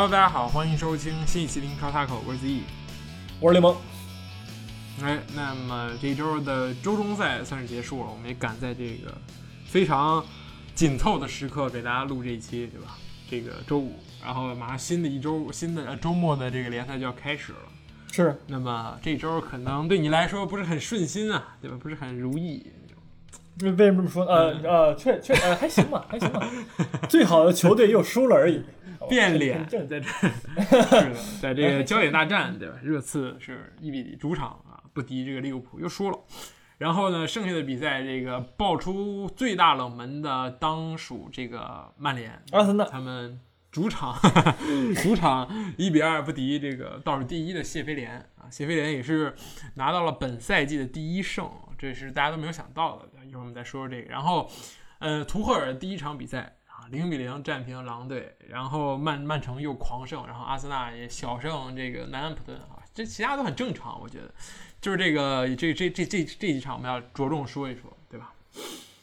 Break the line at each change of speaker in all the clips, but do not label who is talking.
Hello，大家好，欢迎收听新一期的英超 Taco，我是 Z，
我是雷蒙。
哎，那么这周的周中赛算是结束了，我们也赶在这个非常紧凑的时刻给大家录这一期，对吧？这个周五，然后马上新的一周，新的周末的这个联赛就要开始了。
是，
那么这周可能对你来说不是很顺心啊，对吧？不是很如意。
为为什么这么说？呃呃，确确呃还行吧，还行吧。最好的球队又输了而已。
变脸在这，是的，在这个 焦点大战，对吧？热刺是一比主场啊不敌这个利物浦，又输了。然后呢，剩下的比赛，这个爆出最大冷门的当属这个曼联，
阿森纳
他们主场主场一比二不敌这个倒数第一的谢菲联啊，谢菲联也是拿到了本赛季的第一胜，这是大家都没有想到的。一会儿我们再说说这个。然后，呃，图赫尔第一场比赛。零比零战平狼队，然后曼曼城又狂胜，然后阿森纳也小胜这个南安普顿啊，这其他都很正常，我觉得，就是这个这这这这这几场我们要着重说一说，对吧？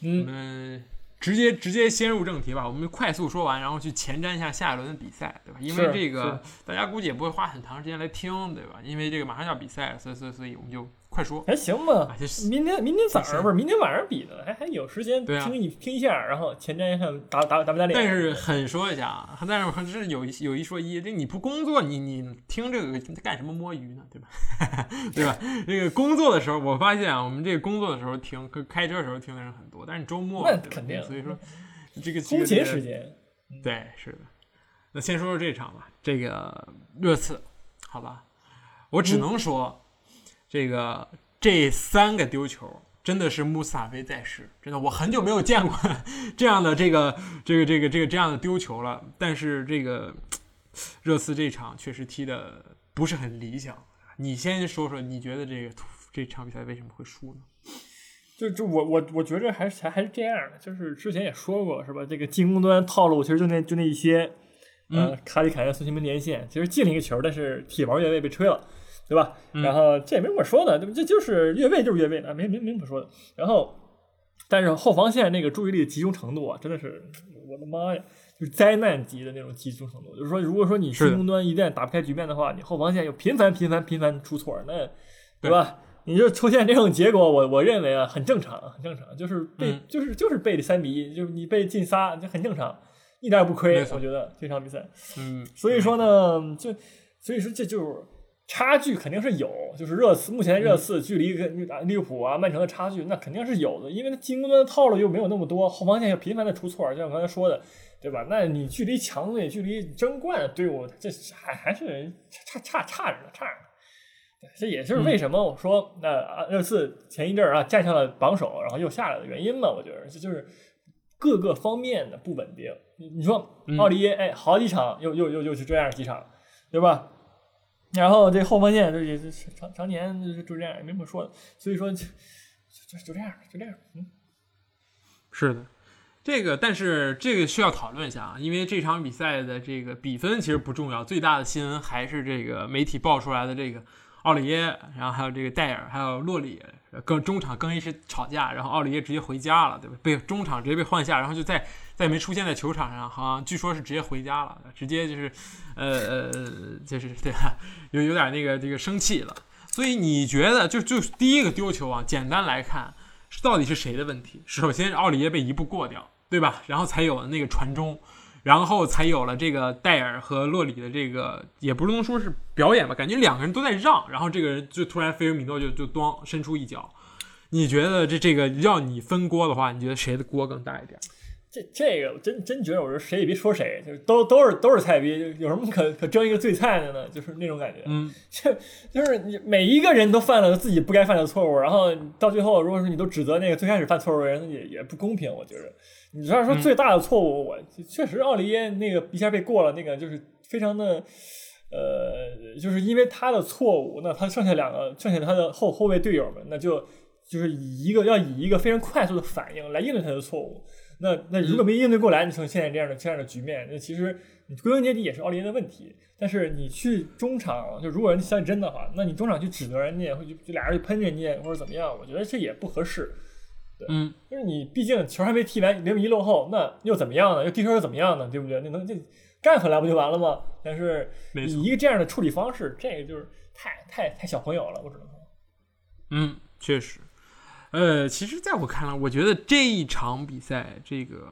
嗯，
我们直接直接先入正题吧，我们快速说完，然后去前瞻一下下一轮的比赛，对吧？因为这个大家估计也不会花很长时间来听，对吧？因为这个马上要比赛，所以所以所以我们就。快说，
还行吧。明天明天早上不是明天晚上比的，还还有时间听一听一下，然后前瞻一下打打打不打脸。
但是很说一下啊，但是还是有一有一说一，这你不工作，你你听这个干什么摸鱼呢？对吧？对吧？这个工作的时候，我发现啊，我们这个工作的时候听，开车的时候听的人很多，但是周末
那肯定。
所以说这个
通勤时间，
对，是的。那先说说这场吧，这个热刺，好吧，我只能说。这个这三个丢球真的是穆斯塔菲在世，真的我很久没有见过这样的这个这个这个这个这样的丢球了。但是这个热刺这场确实踢的不是很理想。你先说说，你觉得这个这场比赛为什么会输呢？
就就我我我觉着还是还还是这样的，就是之前也说过是吧？这个进攻端套路其实就那就那一些，
嗯，
卡里凯恩、孙兴民连线，其实进了一个球，但是体毛越位被吹了。对吧？然后这也没什么说的，对吧？这就是越位就是越位啊，没没没什么说的。然后，但是后防线那个注意力集中程度啊，真的是我的妈呀，就是灾难级的那种集中程度。就是说，如果说你进攻端一旦打不开局面的话，你后防线又频繁频繁频繁出错，那对吧？你就出现这种结果，我我认为啊，很正常，很正常，就是被就是就是被三比一，就是你被进仨就很正常，一点也不亏。我觉得这场比赛，
嗯，
所以说呢，就所以说这就是。差距肯定是有，就是热刺目前热刺距离跟利物浦啊、曼城的差距那肯定是有的，因为他进攻端的套路又没有那么多，后防线又频繁的出错，就像刚才说的，对吧？那你距离强队、距离争冠的队伍，这还还是差差差着呢，差着呢。这也就是为什么我说那热刺前一阵啊站上了榜首，然后又下来的原因嘛。我觉得这就是各个方面的不稳定。你你说奥利耶，哎，好几场又又又又是这样几场，对吧？然后这后防线就也就常常年就就这样，也没什么说的，所以说就就就这样，就这样，嗯，
是的，这个但是这个需要讨论一下啊，因为这场比赛的这个比分其实不重要，最大的新闻还是这个媒体爆出来的这个。奥里耶，然后还有这个戴尔，还有洛里，跟中场更衣室吵架，然后奥里耶直接回家了，对吧？被中场直接被换下，然后就再再没出现在球场上，好像据说是直接回家了，直接就是，呃呃，就是对吧？有有点那个这个生气了。所以你觉得，就就第一个丢球啊，简单来看，到底是谁的问题？首先，奥里耶被一步过掉，对吧？然后才有了那个传中。然后才有了这个戴尔和洛里的这个，也不能说是表演吧，感觉两个人都在让，然后这个人就突然菲尔米诺就就咣伸出一脚。你觉得这这个让你分锅的话，你觉得谁的锅更大一点？
这这个我真真觉得，我说谁也别说谁，就是都都是都是菜逼，有什么可可争一个最菜的呢？就是那种感觉。
嗯，
就就是你每一个人都犯了自己不该犯的错误，然后到最后，如果说你都指责那个最开始犯错误的人，也也不公平，我觉得。你要说最大的错误，我确实奥利耶那个一下被过了，那个就是非常的，呃，就是因为他的错误，那他剩下两个，剩下他的后后卫队友们，那就就是以一个要以一个非常快速的反应来应对他的错误。那那如果没应对过来，你成现在这样的这样的局面，那其实你归根结底也是奥利耶的问题。但是你去中场，就如果人家真的话，那你中场去指责人家，或就就俩人去喷人家或者怎么样，我觉得这也不合适。对，
嗯，
就是你毕竟球还没踢完，零比一落后，那又怎么样呢？又踢球又怎么样呢？对不对？那能就干回来不就完了吗？但是
没错
以一个这样的处理方式，这个就是太太太小朋友了，我只能说。
嗯，确实，呃，其实在我看来，我觉得这一场比赛，这个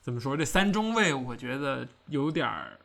怎么说，这三中卫，我觉得有点儿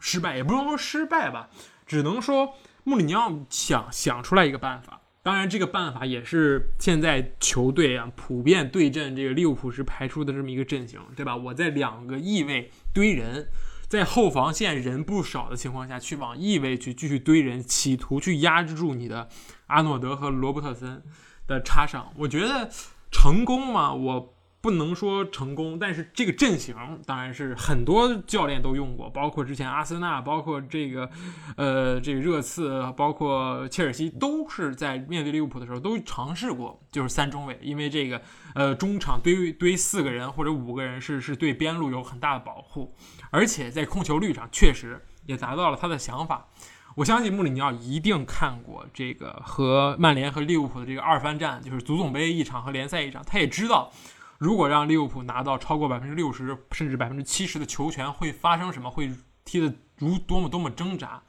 失败，也不能说失败吧，只能说穆里尼奥想想出来一个办法。当然，这个办法也是现在球队啊普遍对阵这个利物浦时排出的这么一个阵型，对吧？我在两个翼位堆人，在后防线人不少的情况下去往翼位去继续堆人，企图去压制住你的阿诺德和罗伯特森的插上。我觉得成功嘛？我不能说成功，但是这个阵型当然是很多教练都用过，包括之前阿森纳，包括这个呃这个热刺，包括切尔西，都是在面对利物浦的时候都尝试过，就是三中卫，因为这个呃中场堆堆四个人或者五个人是是对边路有很大的保护，而且在控球率上确实也达到了他的想法。我相信穆里尼奥一定看过这个和曼联和利物浦的这个二番战，就是足总杯一场和联赛一场，他也知道，如果让利物浦拿到超过百分之六十甚至百分之七十的球权，会发生什么？会踢得如多么多么挣扎。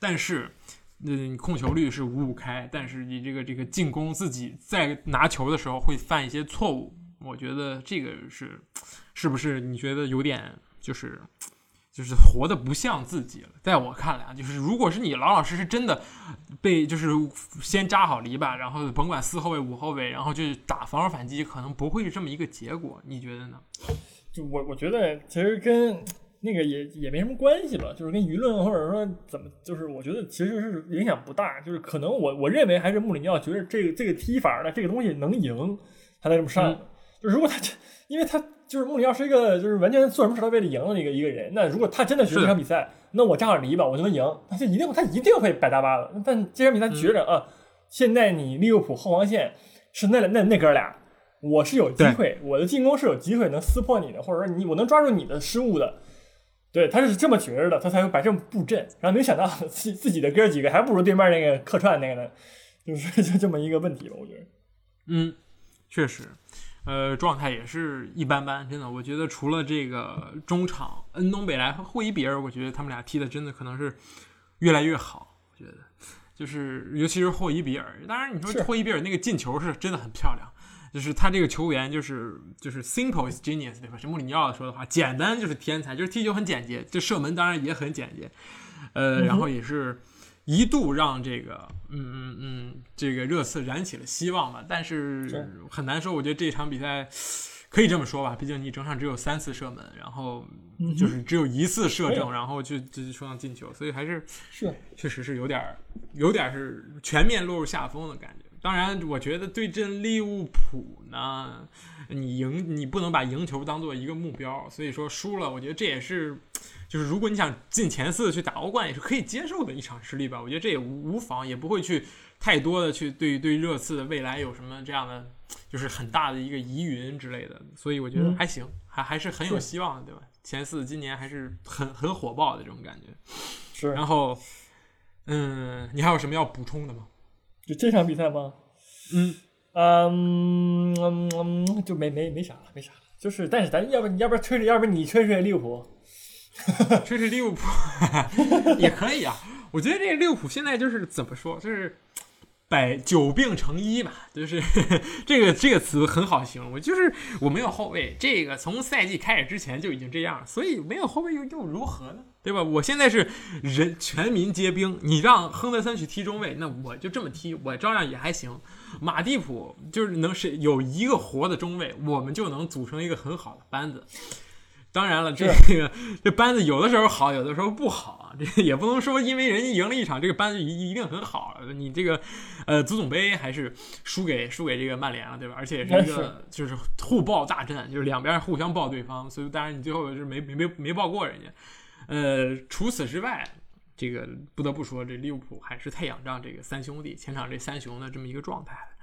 但是，嗯，控球率是五五开，但是你这个这个进攻自己在拿球的时候会犯一些错误，我觉得这个是，是不是你觉得有点就是？就是活得不像自己了，在我看来啊，就是如果是你老老实实真的被就是先扎好篱笆，然后甭管四后卫五后卫，然后就打防守反击，可能不会是这么一个结果，你觉得呢？
就我我觉得其实跟那个也也没什么关系吧，就是跟舆论或者说怎么，就是我觉得其实是影响不大，就是可能我我认为还是穆里尼奥觉得这个这个踢法呢，这个东西能赢，他才这么上。
嗯
就如果他因为他就是穆里尼奥是一个就是完全做什么事都为了赢的一个一个人，那如果他真的觉得这场比赛，那我正好离吧我就能赢，他就一定他一定会摆大巴的。但这场比赛觉着、啊，现在你利物浦后防线是那那那哥俩。我是有机会，我的进攻是有机会能撕破你的，或者说你我能抓住你的失误的。对，他是这么觉着的，他才会摆这么布阵。然后没想到自自己的哥几个还不如对面那个客串那个呢，就是 就这么一个问题吧，我觉得。
嗯，确实，呃，状态也是一般般，真的。我觉得除了这个中场恩东北莱和霍伊比尔，我觉得他们俩踢的真的可能是越来越好。我觉得，就是尤其是霍伊比尔，当然你说霍伊比尔那个进球是真的很漂亮。就是他这个球员，就是就是 simple is genius，对吧？是穆里尼奥说的话，简单就是天才，就是踢球很简洁，这射门当然也很简洁，呃，然后也是一度让这个嗯嗯嗯这个热刺燃起了希望吧，但是
是
很难说。我觉得这场比赛可以这么说吧，毕竟你整场只有三次射门，然后
嗯
就是只有一次射
对
正，然后就就说上进球，所以还是
是
确实是有点儿有点儿是全面落入下风的感觉。当然，我觉得对阵利物浦呢，你赢你不能把赢球当做一个目标，所以说输了，我觉得这也是，就是如果你想进前四去打欧冠，也是可以接受的一场失利吧。我觉得这也无无妨，也不会去太多的去对对热刺的未来有什么这样的，就是很大的一个疑云之类的。所以我觉得
嗯
还行，还还是很有希望的，对吧？前四今年还是很很火爆的这种感觉。
是，
然后，嗯，你还有什么要补充的吗？
就这场比赛吗？
嗯，
嗯嗯嗯，就没没没啥了，没啥了。就是，但是咱要不要不然吹吹，要不然你吹吹利物浦。
吹吹利物浦也可以啊。我觉得这个利物浦现在就是怎么说，就是百久病成医吧，就是 这个这个词很好形容。我就是我没有后卫，这个从赛季开始之前就已经这样，所以没有后卫又又如何呢？对吧？我现在是人全民皆兵，你让亨德森去踢中卫，那我就这么踢，我照样也还行。马蒂普就是能是有一个活的中卫，我们就能组成一个很好的班子。当然了，这个这班子有的时候好，有的时候不好啊。这也不能说因为人家赢了一场，这个班子一一定很好。你这个呃足总杯还是输给输给这个曼联了，对吧？而且也是一个就是互爆大战，就是两边互相爆对方，所以当然你最后是没没没没爆过人家。呃，除此之外，这个不得不说，这利物浦还是太仰仗这个三兄弟前场这三雄的这么一个状态了。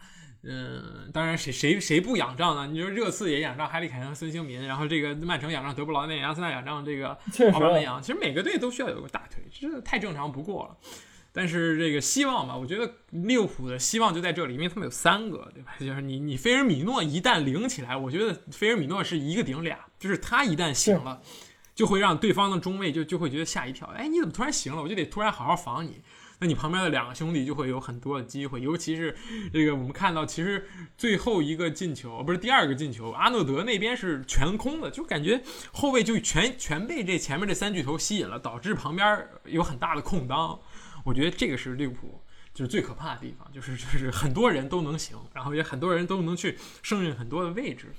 嗯，当然谁谁谁不仰仗呢？你说热刺也仰仗哈利凯恩和孙兴民，然后这个曼城仰仗德布劳内，阿森纳仰仗这个奥巴梅扬。其实每个队都需要有个大腿，这太正常不过了。但是这个希望吧，我觉得利物浦的希望就在这里，因为他们有三个，对吧？就是你你菲尔米诺一旦灵起来，我觉得菲尔米诺是一个顶俩，就是他一旦醒了，就会让对方的中卫就就会觉得吓一跳，哎，你怎么突然醒了？我就得突然好好防你。那你旁边的两个兄弟就会有很多的机会，尤其是这个我们看到，其实最后一个进球不是第二个进球，阿诺德那边是全空的，就感觉后卫就全全被这前面这三巨头吸引了，导致旁边有很大的空当。我觉得这个是利物浦就是最可怕的地方，就是就是很多人都能行，然后也很多人都能去胜任很多的位置，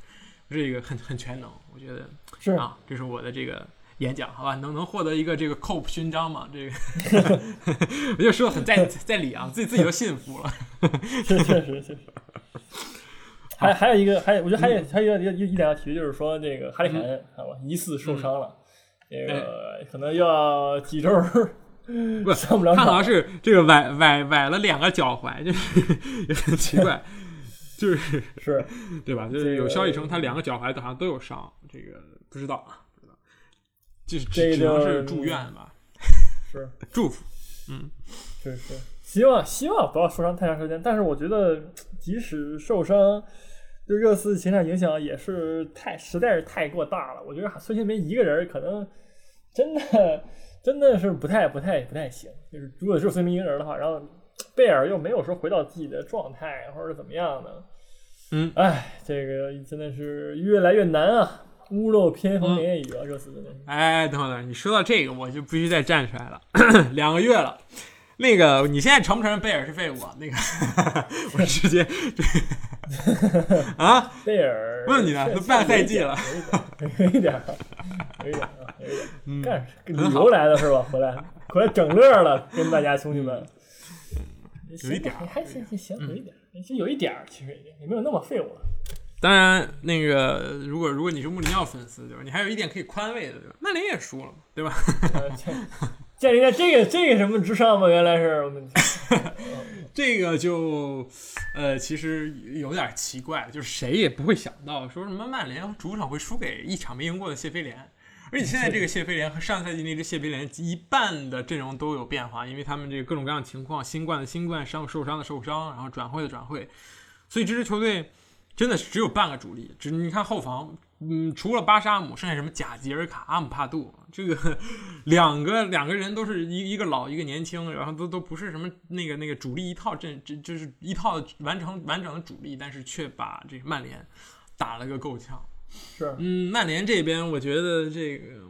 这个很很全能。我觉得
是
啊，这是我的这个。演讲好吧，能能获得一个这个 COPE 勋章吗？这个我就说很在在理啊，自己自己都信服了。
确确实确实。还还有一个，还有我觉得还有还有一个一一点要提，就是说这个哈里凯恩，好吧，疑似受伤了，这个可能要几周
不
上不了
他好像是这个崴崴崴了两个脚踝，就是也很奇怪，就是
是
对吧？就是有消息称他两个脚踝好像都有伤，这个不知道。就只能是祝愿吧，
是
祝福，嗯，
是是，希望希望不要受伤太长时间。但是我觉得，即使受伤，对热刺前场影响也是太实在是太过大了。我觉得孙兴民一个人可能真的真的是不太不太不太行。就是如果只有孙兴民一个人的话，然后贝尔又没有说回到自己的状态或者怎么样的，
嗯，
哎，这个真的是越来越难啊。屋漏偏逢连夜雨啊！热死的
哎，等会儿，你说到这个，我就必须再站出来了。两个月了，那个，你现在承不承认贝尔是废物？那个，我直接啊，
贝尔
问你呢，都半赛季了，
有一点，有一点，有一点，干旅游来了是吧？回来回来整乐了，跟大家兄弟们，
有一点，
还行行行，有一点，就有一点，其实也没有那么废物了。
当然，那个如果如果你是穆里尼奥粉丝，对吧？你还有一点可以宽慰的，对吧？曼联也输了，对吧？
建立在这个这个什么之上吗？原来是我们
这个就呃，其实有点奇怪，就是谁也不会想到说什么曼联主场会输给一场没赢过的谢菲联，而且现在这个谢菲联和上赛季那支谢菲联一半的阵容都有变化，因为他们这个各种各样的情况，新冠的新冠，伤受伤的受伤，然后转会的转会，所以这支球队。真的是只有半个主力，只你看后防，嗯，除了巴沙姆，剩下什么贾吉尔卡、阿姆帕杜，这个 两个两个人都是一一个老一个年轻，然后都都不是什么那个那个主力一套阵，这就是一套完成完整的主力，但是却把这个曼联打了个够呛。
是，
嗯，曼联这边我觉得这个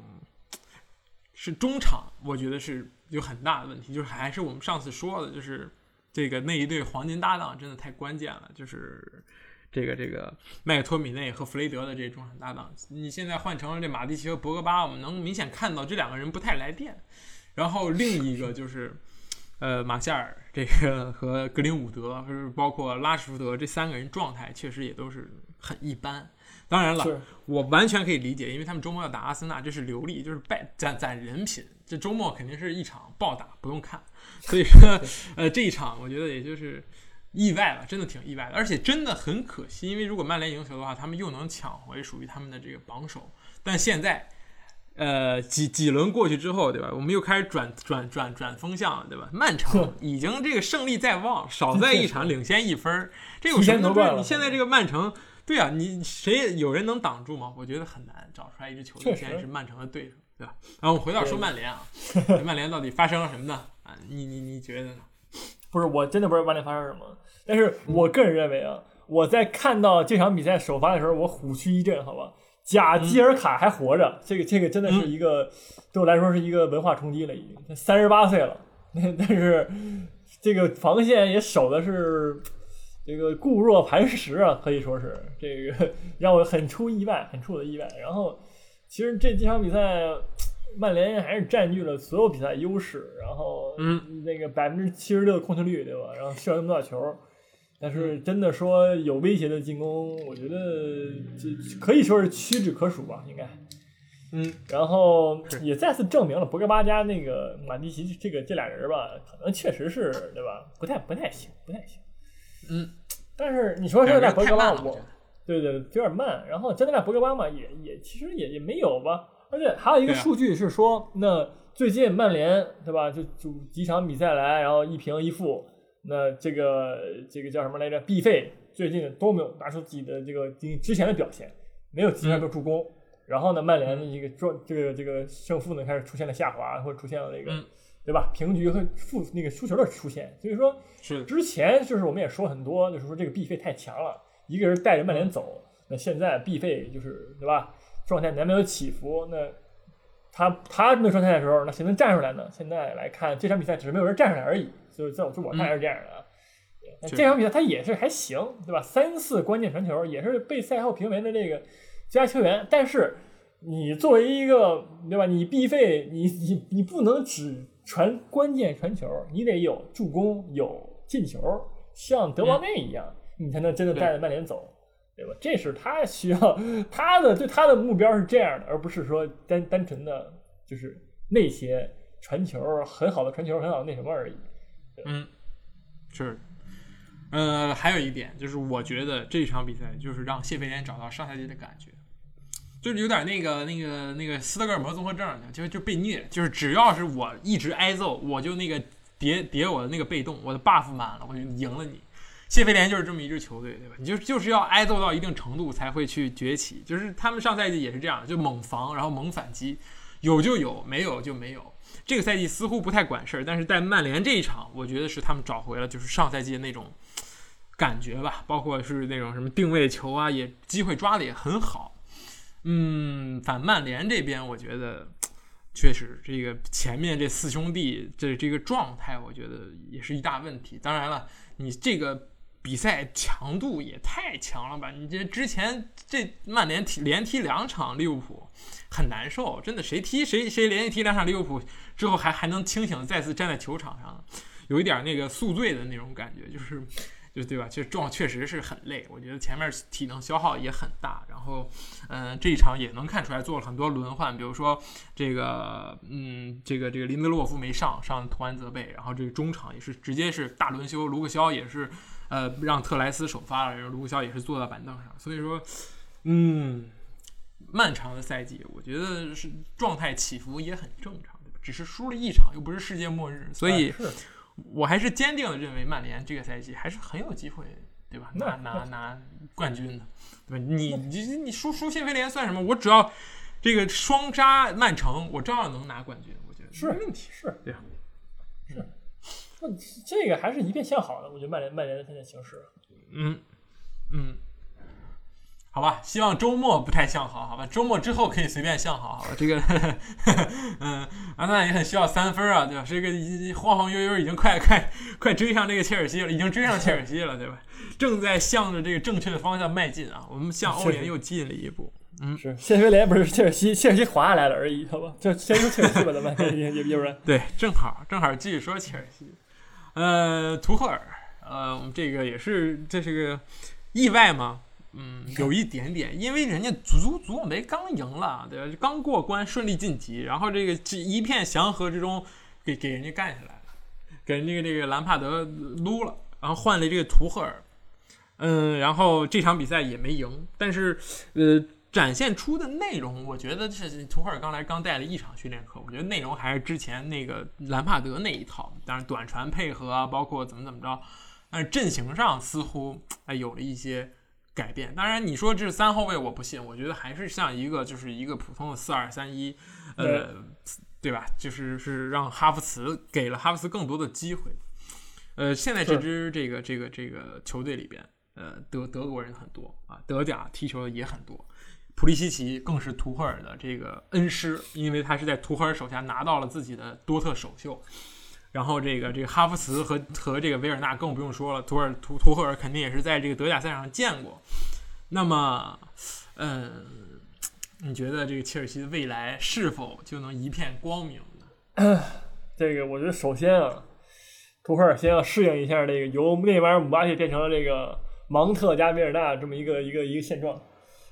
是中场，我觉得是有很大的问题，就是还是我们上次说的，就是这个那一对黄金搭档真的太关键了，就是。这个这个麦克托米内和弗雷德的这中场搭档，你现在换成了这马蒂奇和博格巴，我们能明显看到这两个人不太来电。然后另一个就是，呃，马夏尔这个和格林伍德，是包括拉什福德这三个人状态确实也都是很一般。当然了，我完全可以理解，因为他们周末要打阿森纳，这是流利，就是败攒攒人品。这周末肯定是一场暴打，不用看。所以说，呃，这一场我觉得也就是。意外了，真的挺意外的，而且真的很可惜，因为如果曼联赢球的话，他们又能抢回属于他们的这个榜首。但现在，呃，几几轮过去之后，对吧？我们又开始转转转转风向了，对吧？曼城已经这个胜利在望，少在一场领先一分，这有什么对？你现在这个曼城，对啊，你谁有人能挡住吗？我觉得很难找出来一支球队现在是曼城的对手，对吧？然后我们回到说曼联啊，曼联到底发生了什么呢？啊，你你你觉得呢？
不是，我真的不知道曼联发生什么。但是我个人认为啊，我在看到这场比赛首发的时候，我虎躯一震，好吧？贾基尔卡还活着，这个这个真的是一个对我来说是一个文化冲击了，已经三十八岁了，但是这个防线也守的是这个固若磐石啊，可以说是这个让我很出意外，很出我的意外。然后其实这几场比赛，曼联还是占据了所有比赛优势，然后
嗯，
那个百分之七十六的控球率，对吧？然后射了那么多球。但是真的说有威胁的进攻，我觉得这可以说是屈指可数吧，应该。
嗯，
然后也再次证明了博格巴加那个马蒂奇这个这俩人吧，可能确实是对吧？不太不太行，不太行。
嗯，
但是你说现在博格巴，我对对有点慢。然后真的在博格巴嘛，也也其实也也没有吧。而且还有一个数据是说，那最近曼联对吧？就就几场比赛来，然后一平一负，那这个这个叫什么来着？毕费最近都没有拿出自己的这个之前的表现，没有进球助攻。然后呢，曼联的一个状这个这个胜负呢开始出现了下滑，或者出现了那个对吧？平局和负那个输球的出现。所以说，
是
之前就是我们也说很多，就是说这个 B 费太强了，一个人带着曼联走。那现在 B 费就是对吧？状态难免有起伏。那他他没有状态的时候，那谁能站出来呢？现在来看这场比赛，只是没有人站出来而已。就是在我就我看来是这样的。这场比赛他也是还行，对吧？三次关键传球也是被赛后评为的这个。最佳球员，但是你作为一个对吧？你必费，你你你不能只传关键传球，你得有助攻、有进球，像德邦内一样，你才能真的带着曼联走，对吧？这是他需要他的对他的目标是这样的，而不是说单单纯的就是那些传球很好的传球很好的那什么而已。
嗯，是。呃，还有一点就是，我觉得这场比赛就是让谢菲联找到上赛季的感觉。就是有点那个、那个、那个斯德哥尔摩综合症，就就被虐。就是只要是我一直挨揍，我就那个叠叠我的那个被动，我的 buff 满了，我就赢了你。谢菲联就是这么一支球队，对吧？你就就是要挨揍到一定程度才会去崛起。就是他们上赛季也是这样，就猛防，然后猛反击，有就有，没有就没有。这个赛季似乎不太管事儿，但是在曼联这一场，我觉得是他们找回了就是上赛季的那种感觉吧，包括是那种什么定位球啊，也机会抓的也很好。嗯，反曼联这边，我觉得确实这个前面这四兄弟这这个状态，我觉得也是一大问题。当然了，你这个比赛强度也太强了吧？你这之前这曼联踢连踢两场利物浦，很难受，真的，谁踢谁谁连续踢两场利物浦之后还还能清醒再次站在球场上，有一点那个宿醉的那种感觉，就是。就对吧？其实撞确实是很累，我觉得前面体能消耗也很大。然后，嗯，这一场也能看出来做了很多轮换，比如说这个，嗯，这个这个林德洛夫没上，上图安泽贝。然后这个中场也是直接是大轮休，卢克肖也是，呃，让特莱斯首发了，然后卢克肖也是坐在板凳上。所以说，嗯，漫长的赛季，我觉得是状态起伏也很正常，对吧？只是输了一场，又不是世界末日，所以。我还是坚定的认为，曼联这个赛季还是很有机会，对吧？拿拿拿冠军的，对吧？你你你输输谢菲联算什么？我只要这个双杀曼城，我照样能拿冠军。我觉得
是
没问题，
是
对呀，
是。那这个还是一片向好的，我觉得曼联曼联的现在形势，
嗯嗯。好吧，希望周末不太向好，好吧，周末之后可以随便向好，好吧，这个，嗯，阿森纳也很需要三分啊，对吧？这个晃晃悠悠已经快快快追上这个切尔西了，已经追上切尔西了，对吧？正在向着这个正确的方向迈进啊，我们向欧联又进了一步。嗯，
是，谢菲联不是切尔西，切尔西滑下来了而已，好吧？就先说切尔西吧，咱们 也也也不然。
对，正好正好继续说切尔西，呃，图赫尔，呃，我们这个也是，这是个意外吗？嗯，有一点点，因为人家足足足总杯刚赢了，对吧？刚过关顺利晋级，然后这个这一片祥和之中，给给人家干下来了，给那个这个兰帕德撸了，然后换了这个图赫尔，嗯，然后这场比赛也没赢，但是呃，展现出的内容，我觉得是图赫尔刚来刚带了一场训练课，我觉得内容还是之前那个兰帕德那一套，当然短传配合啊，包括怎么怎么着，但是阵型上似乎哎有了一些。改变，当然你说这是三后卫，我不信，我觉得还是像一个就是一个普通的四二三一，呃，对吧？就是是让哈弗茨给了哈弗茨更多的机会。呃，现在这支这个这个这个球队里边，呃，德德国人很多啊，德甲踢球的也很多，普利西奇更是图赫尔的这个恩师，因为他是在图赫尔手下拿到了自己的多特首秀。然后这个这个哈弗茨和和这个维尔纳更不用说了，图尔图图赫尔肯定也是在这个德甲赛场上见过。那么，嗯，你觉得这个切尔西的未来是否就能一片光明
呢？这个我觉得首先啊，图赫尔先要适应一下这个由内马尔、姆巴佩变成了这个芒特加维尔纳这么一个一个一个现状。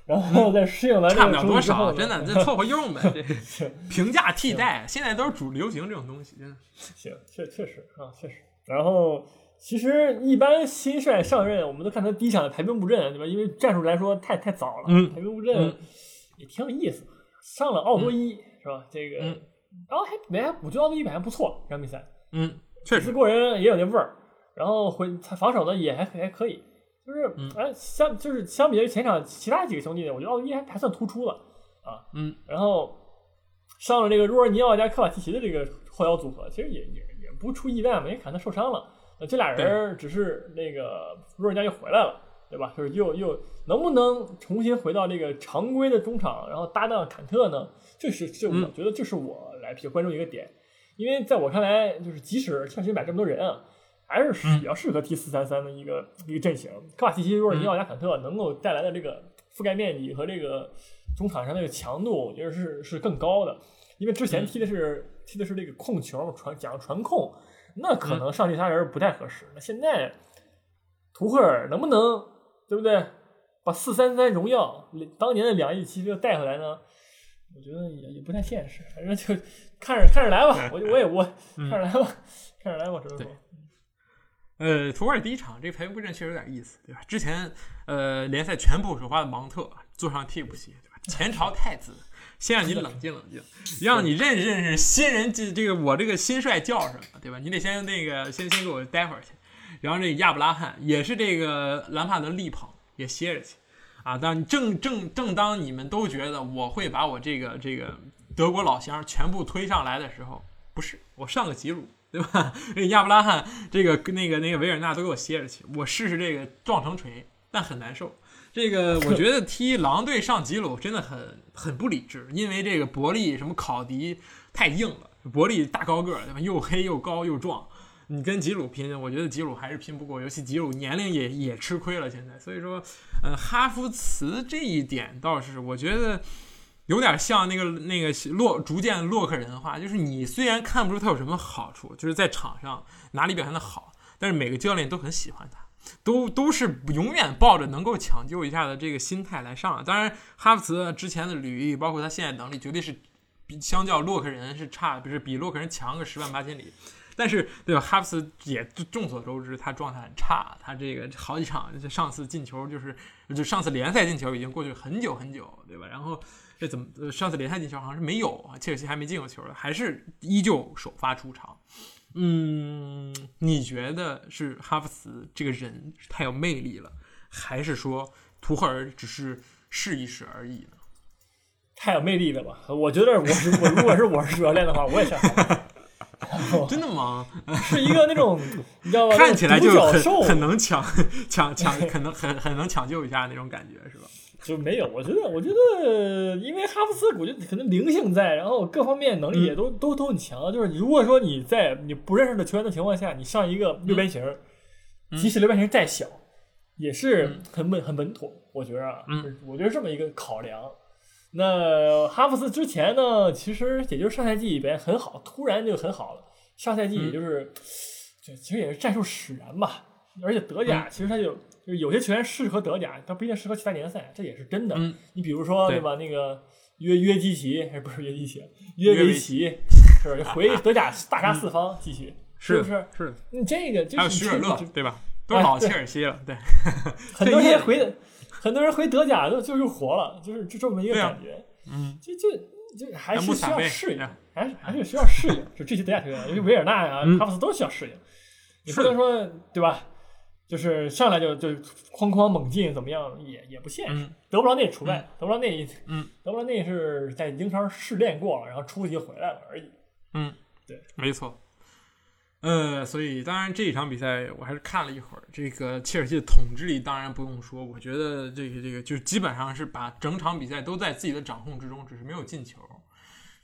然后再适应完
差不了多少，真的，这凑合用呗。这平价替代，现在都是主流行这种东西，真的。
行，确确实啊，确实。然后其实一般新帅上任，我们都看他第一场的排兵布阵，对吧？因为战术来说太太早了，嗯排兵布阵也挺有意思。上了奥多伊是吧？这个然后还没我觉得奥地利还不错，这场比赛，
嗯，确实
过人也有那味儿，然后回他防守呢也还还可以，就是
嗯
哎相就是相比于前场其他几个兄弟，我觉得奥地利还还算突出了啊，
嗯，
然后上了这个若尔尼奥加科瓦蒂奇的这个后腰组合，其实也也也不出意外嘛，因为坎特受伤了，那这俩人只是那个若尔尼奥又回来了。对吧？就是又又能不能重新回到这个常规的中场，然后搭档坎特呢？这是这我觉得这是我来比较关注一个点，因为在我看来，就是即使切尔西买这么多人啊，还是比较适合踢四三三的一个一个阵型。科瓦蒂奇、若尔尼奥加坎特能够带来的这个覆盖面积和这个中场上那个强度，我觉得是是更高的。因为之前踢的是踢的是这个控球传讲传控，那可能上其他人不太合适。那现在图赫尔能不能？对不对？把四三三荣耀当年的两亿七就带回来呢？我觉得也也不太现实，反正就看着看着来吧。我我也我看着来吧，看着来吧，只能说。
呃，图赫尔第一场这个排兵布阵确实有点意思，对吧？之前呃联赛全部首发的芒特坐上替补席，对吧？前朝太子，先让你冷静冷静，让你认识认识新人这这个我这个新帅叫什么，对吧？你得先那个先先给我待会儿去。然后这亚布拉罕也是这个兰帕德力捧，也歇着去，啊！当正正正当你们都觉得我会把我这个这个德国老乡全部推上来的时候，不是我上个吉鲁，对吧？这 亚布拉罕这个那个那个维尔纳都给我歇着去，我试试这个撞成锤，但很难受。这个我觉得踢狼队上吉鲁真的很很不理智，因为这个伯利什么考迪太硬了，伯利大高个儿，对吧？又黑又高又壮。你跟吉鲁拼，我觉得吉鲁还是拼不过，尤其吉鲁年龄也也吃亏了。现在，所以说，呃，哈弗茨这一点倒是我觉得有点像那个那个洛逐渐洛克人化，就是你虽然看不出他有什么好处，就是在场上哪里表现的好，但是每个教练都很喜欢他，都都是永远抱着能够抢救一下的这个心态来上。当然，哈弗茨之前的履历，包括他现在能力，绝对是比相较洛克人是差，不是比洛克人强个十万八千里。但是，对吧？哈弗茨也众所周知，他状态很差。他这个好几场，上次进球就是，就上次联赛进球已经过去很久很久，对吧？然后这怎么上次联赛进球好像是没有啊？切尔西还没进过球的，还是依旧首发出场。嗯，你觉得是哈弗茨这个人太有魅力了，还是说图赫尔只是试一试而已呢？
太有魅力了吧？我觉得我是我如果是我是主教练的话，我也想。
真的吗？
是一个那种 你知道吗？
看起来就
很
很能抢抢抢，可能很很能抢救一下那种感觉，是吧？
就没有，我觉得，我觉得，因为哈弗斯，我觉得可能灵性在，然后各方面能力也都、
嗯、
都都很强。就是如果说你在你不认识的球员的情况下，你上一个六边形，
嗯、
即使六边形再小，也是很稳很稳妥。我觉得啊，
嗯，
我觉得这么一个考量。那哈弗斯之前呢，其实也就是上赛季里边很好，突然就很好了。上赛季也就是，这、
嗯、
其实也是战术使然吧。而且德甲其实他有，就是有些球员适合德甲，他不一定适合其他联赛，这也是真的。
嗯、
你比如说
对
吧，那个约约基奇，还不是约基奇，约维奇，是吧？回 德甲大杀四方，继续是不是？
是。
你这个就是
还有徐尔勒，对吧？都是老切尔西了，对。
很多人回，很多人回德甲就就又活了，就是就这么一个感觉。
嗯，
就就就还是需要适应，
啊
还是还是需要适应。就这些德甲球员，尤其维尔纳呀、哈弗斯都需要适应。你不能说对吧？就是上来就就哐哐猛进，怎么样也也不现实。德布劳内除外，德布劳内，
嗯，
德布劳内是在英超试炼过了，然后出去就回来了而已。
嗯，
对，
没错。呃，所以当然这一场比赛我还是看了一会儿。这个切尔西的统治力当然不用说，我觉得这个这个就是基本上是把整场比赛都在自己的掌控之中，只是没有进球。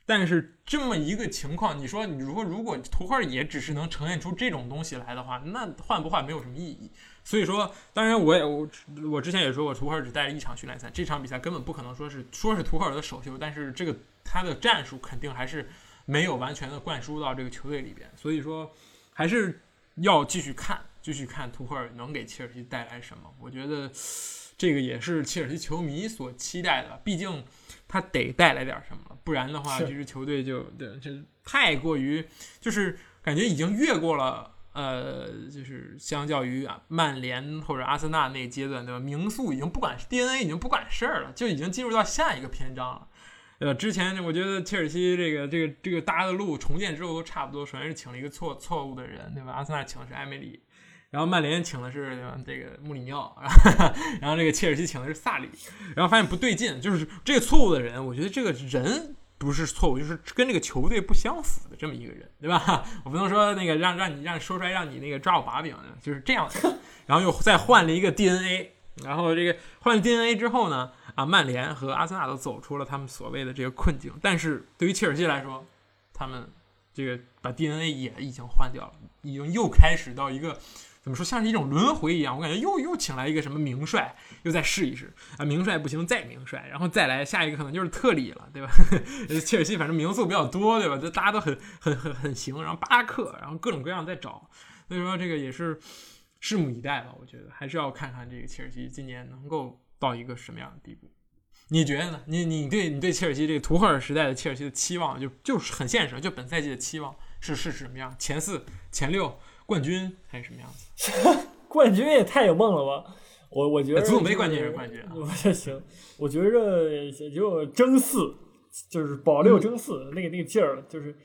但是这么一个情况，你说你如果如果图赫尔也只是能呈现出这种东西来的话，那换不换没有什么意义。所以说，当然我也我我之前也说过，图赫尔只带了一场训练赛，这场比赛根本不可能说是说是图赫尔的首秀，但是这个他的战术肯定还是没有完全的灌输到这个球队里边。所以说，还是要继续看，继续看图赫尔能给切尔西带来什么。我觉得这个也是切尔西球迷所期待的，毕竟他得带来点什么。不然的话，这支球队就对，就太过于，就是感觉已经越过了，呃，就是相较于曼联或者阿森纳那阶段，对吧？名宿已经不管 DNA 已经不管事儿了，就已经进入到下一个篇章了。呃，之前我觉得切尔西这个这个这个搭的路重建之后都差不多，首先是请了一个错错误的人，对吧？阿森纳请的是埃梅里，然后曼联请的是这个穆里尼奥，然后这个切尔西请的是萨里，然后发现不对劲，就是这个错误的人，我觉得这个人不是错误，就是跟这个球队不相符的这么一个人，对吧？我不能说那个让让你让你说出来让你那个抓我把柄，就是这样的。然后又再换了一个 DNA，然后这个换了 DNA 之后呢，啊，曼联和阿森纳都走出了他们所谓的这个困境，但是对于切尔西来说，他们这个把 DNA 也已经换掉了，已经又开始到一个。怎么说，像是一种轮回一样，我感觉又又请来一个什么名帅，又再试一试啊，名帅不行再名帅，然后再来下一个可能就是特里了，对吧？切尔西反正名宿比较多，对吧？就大家都很很很很行，然后巴克，然后各种各样在找，所以说这个也是拭目以待吧。我觉得还是要看看这个切尔西今年能够到一个什么样的地步。你觉得呢？你你对你对切尔西这个图赫尔时代的切尔西的期望，就就是很现实，就本赛季的期望是是什么样？前四、前六。冠军还是什么样子？
冠军也太有梦了吧！我我觉得
足总杯冠军是冠军，
我行。我觉着就争四，就是保六争四，那个那个劲儿，就是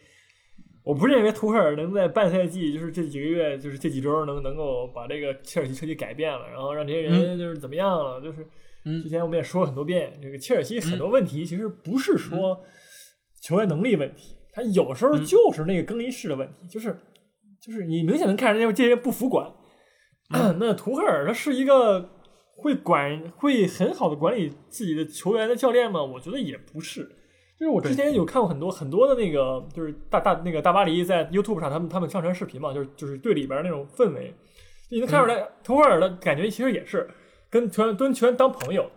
我不认为图赫尔能在半赛季，就是这几个月，就是这几周能能够把这个切尔西彻底改变了，然后让这些人就是怎么样了？就是之前我们也说了很多遍，这个切尔西很多问题其实不是说球员能力问题，他有时候就是那个更衣室的问题，就是。就是你明显能看出来这些人不服管。那图赫尔他是一个会管、会很好的管理自己的球员的教练吗？我觉得也不是。就是我之前有看过很多很多的那个，就是大大那个大巴黎在 YouTube 上他们他们上传视频嘛，就是就是队里边那种氛围，你能看出来图赫尔的感觉其实也是跟球员跟球员当朋友。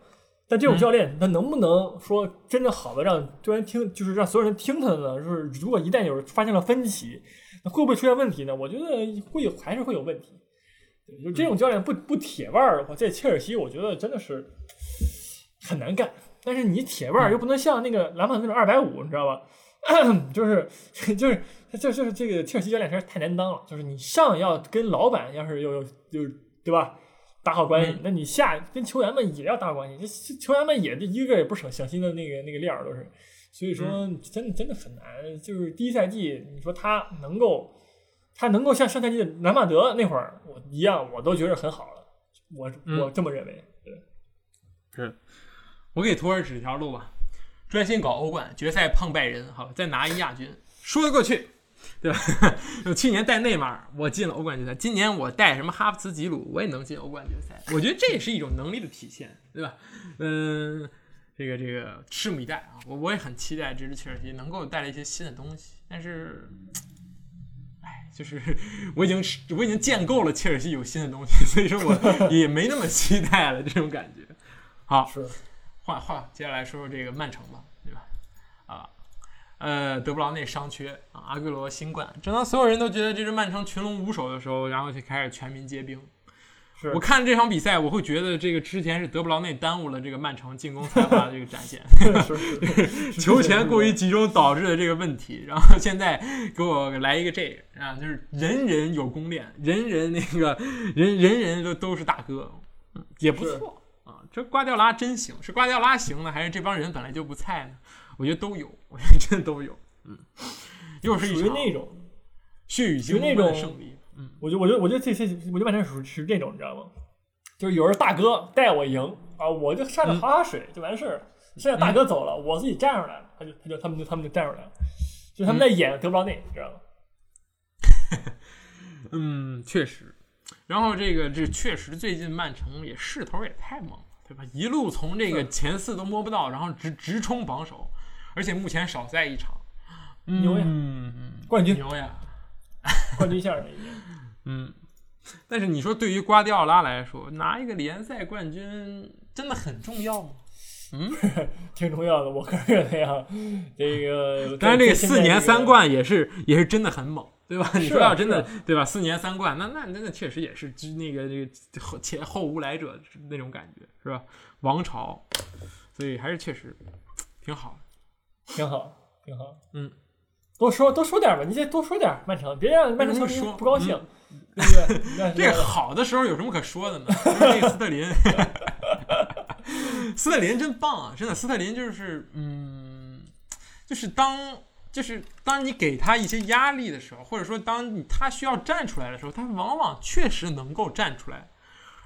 但这种教练他能不能说真正好的让球员听，就是让所有人听他的呢？就是如果一旦有发现了分歧。那会不会出现问题呢？我觉得会有，还是会有问题。就这种教练不不铁腕儿的话，在切尔西，我觉得真的是很难干。但是你铁腕儿又不能像那个篮板那种二百五，你知道吧？就是就是就就是这个切尔西教练实在太难当了。就是你上要跟老板要是有有有对吧，打好关系，那你下跟球员们也要打好关系。这球员们也这一个个也不省省心的那个那个料都是。所以说，真的真的很难。就是第一赛季，你说他能够，他能够像上赛季的南马德那会儿我一样，我都觉得很好了。我我这么认为。对，
是。我给图尔指条路吧，专心搞欧冠决赛碰拜仁，好，再拿一亚军，说得过去，对吧？去年带内马尔，我进了欧冠决赛。今年我带什么哈弗茨、吉鲁，我也能进欧冠决赛。我觉得这也是一种能力的体现，对吧？嗯。这个这个拭目以待啊！我我也很期待这支切尔西能够带来一些新的东西，但是，哎，就是我已经我已经建构了切尔西有新的东西，所以说我 也没那么期待了这种感觉。好，
是
换换，接下来说说这个曼城吧，对吧？啊，呃，德布劳内伤缺啊，阿圭罗新冠，正当所有人都觉得这支曼城群龙无首的时候，然后就开始全民皆兵。我看这场比赛，我会觉得这个之前是德布劳内耽误了这个曼城进攻才华的这个展现，球权过于集中导致的这个问题。然后现在给我来一个这个啊，就是人人有功练，人人那个人人人都都是大哥，也不错啊。这瓜迪奥拉真行，是瓜迪奥拉行呢，还是这帮人本来就不菜呢？我觉得都有，我觉得真的都有。嗯，又是一场
那种
血雨腥风的胜利。嗯，
我就，我就，我觉得这些，我觉得曼城属是这种，你知道吗？就是有人大哥带我赢啊，我就上去划划水就完事儿了。现在大哥走了，我自己站上来了，他就他就他们就他们就站上来了，就他们在演德布劳内，你知道吗？
嗯，确实。然后这个这确实最近曼城也势头也太猛了，对吧？一路从这个前四都摸不到，然后直直冲榜首，而且目前少赛一场，
牛呀！冠军
牛呀！
冠军线了已经。
嗯，但是你说对于瓜迪奥拉来说，拿一个联赛冠军真的很重要吗？嗯，
挺重要的，我个人认为啊，这个
当然这个四年三冠也是也是真的很猛，对吧？你说要真的对吧？四年三冠，那那真的确实也是那个那个后前后无来者那种感觉，是吧？王朝，所以还是确实挺好，
挺好，挺好。
嗯，
多说多说点吧，你再多说点曼城，别让曼城球迷不高兴。对不对？
这个好的时候有什么可说的呢？那个斯特林，斯特林真棒啊！真的，斯特林就是，嗯，就是当就是当你给他一些压力的时候，或者说当你他需要站出来的时候，他往往确实能够站出来。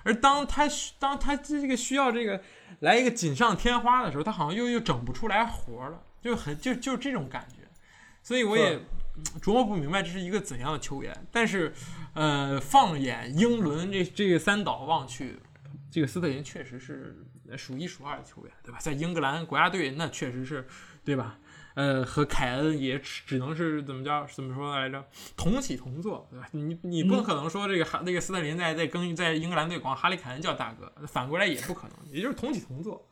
而当他当他这个需要这个来一个锦上添花的时候，他好像又又整不出来活了，就很就就这种感觉。所以我也琢磨不明白这是一个怎样的球员。但是，呃，放眼英伦这这个三岛望去，这个斯特林确实是数一数二的球员，对吧？在英格兰国家队那确实是，对吧？呃，和凯恩也只只能是怎么叫？怎么说来着？同起同坐，对吧？你你不可能说这个哈、那个斯特林在在跟在英格兰队管哈利凯恩叫大哥，反过来也不可能，也就是同起同坐。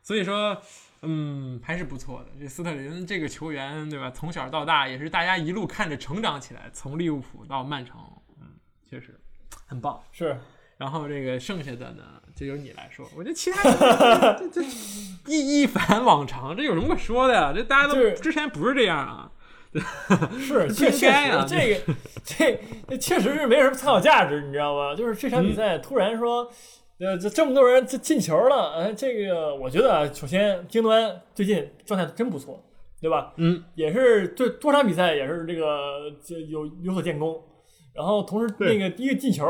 所以说，嗯，还是不错的。这斯特林这个球员，对吧？从小到大也是大家一路看着成长起来，从利物浦到曼城，嗯，确实很棒。
是，
然后这个剩下的呢，就由你来说。我觉得其他的 这这一一反往常，这有什么可说的呀？这大家都之前不是这样啊。
是，
不
确
该啊
实这个这这确实是没什么参考价值，你知道吗？就是这场比赛突然说，呃，这这么多人这进球了，呃，这个我觉得啊，首先京多安最近状态真不错，对吧？
嗯，
也是对多场比赛也是这个这有有所建功，然后同时那个第一个进球，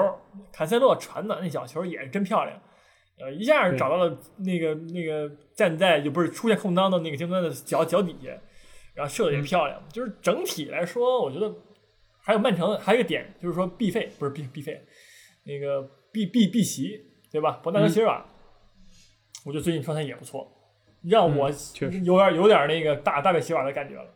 坎塞洛传的那脚球也是真漂亮。呃，一下
对
找到了那个那个站在就不是出现空当的那个京多安的脚脚底下，然后射的也
嗯
漂亮。就是整体来说，我觉得还有曼城还有一个点就是说必费不是必必费，那个必必必席对吧？伯纳德
嗯
席尔瓦，我觉得最近状态也不错，让我
嗯确实
有点有点那个大大卫席尔瓦的感觉了。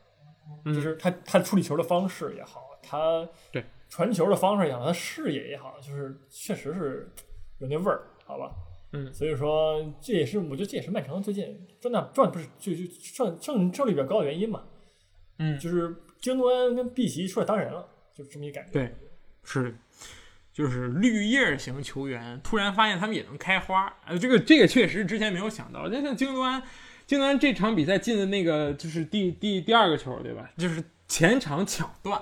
嗯
就是他他处理球的方式也好，他
对
传球的方式也好，他视野也好，就是确实是有那味儿，好吧？
嗯
所以说这也是我觉得这也是曼城最近状态状不是就就胜胜胜率比较高的原因嘛，
嗯，
就是京多安跟碧玺出来当人了，就这么一感觉。
对是，就是绿叶型球员，突然发现他们也能开花。呃，这个这个确实之前没有想到。就像京多安，京多安这场比赛进的那个就是第第第二个球，对吧？就是前场抢断。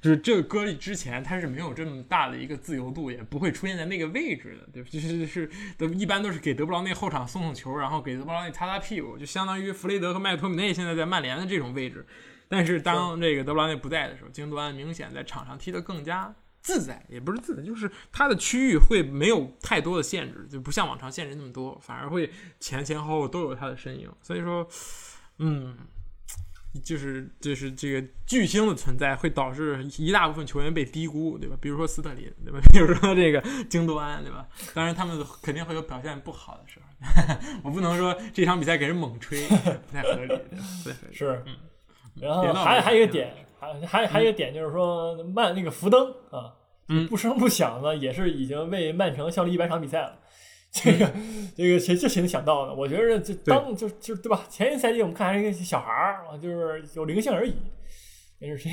就是这个歌之前他是没有这么大的一个自由度，也不会出现在那个位置的，对吧？就是是都一般都是给德布劳内后场送送球，然后给德布劳内擦擦屁股，就相当于弗雷德和麦托米内现在在曼联的这种位置。但是当这个德布劳内不在的时候，京多安明显在场上踢得更加自在，也不是自在，就是他的区域会没有太多的限制，就不像往常限制那么多，反而会前前后后都有他的身影。所以说，嗯，就是就是这个巨星的存在会导致一大部分球员被低估，对吧？比如说斯特林，对吧？比如说这个京多安，对吧？当然他们肯定会有表现不好的时候，我不能说这场比赛给人猛吹，不太合理，对吧不太合理。
是，
嗯
然后还还有一个点，还还还有一个点就是说曼那个福登啊，
嗯
不声不响的也是已经为曼城效力一百场比赛了。这个这个谁这谁能想到呢？我觉得这当就就对吧？前一赛季我们看还是一个小孩儿啊，就是有灵性而已。也是谁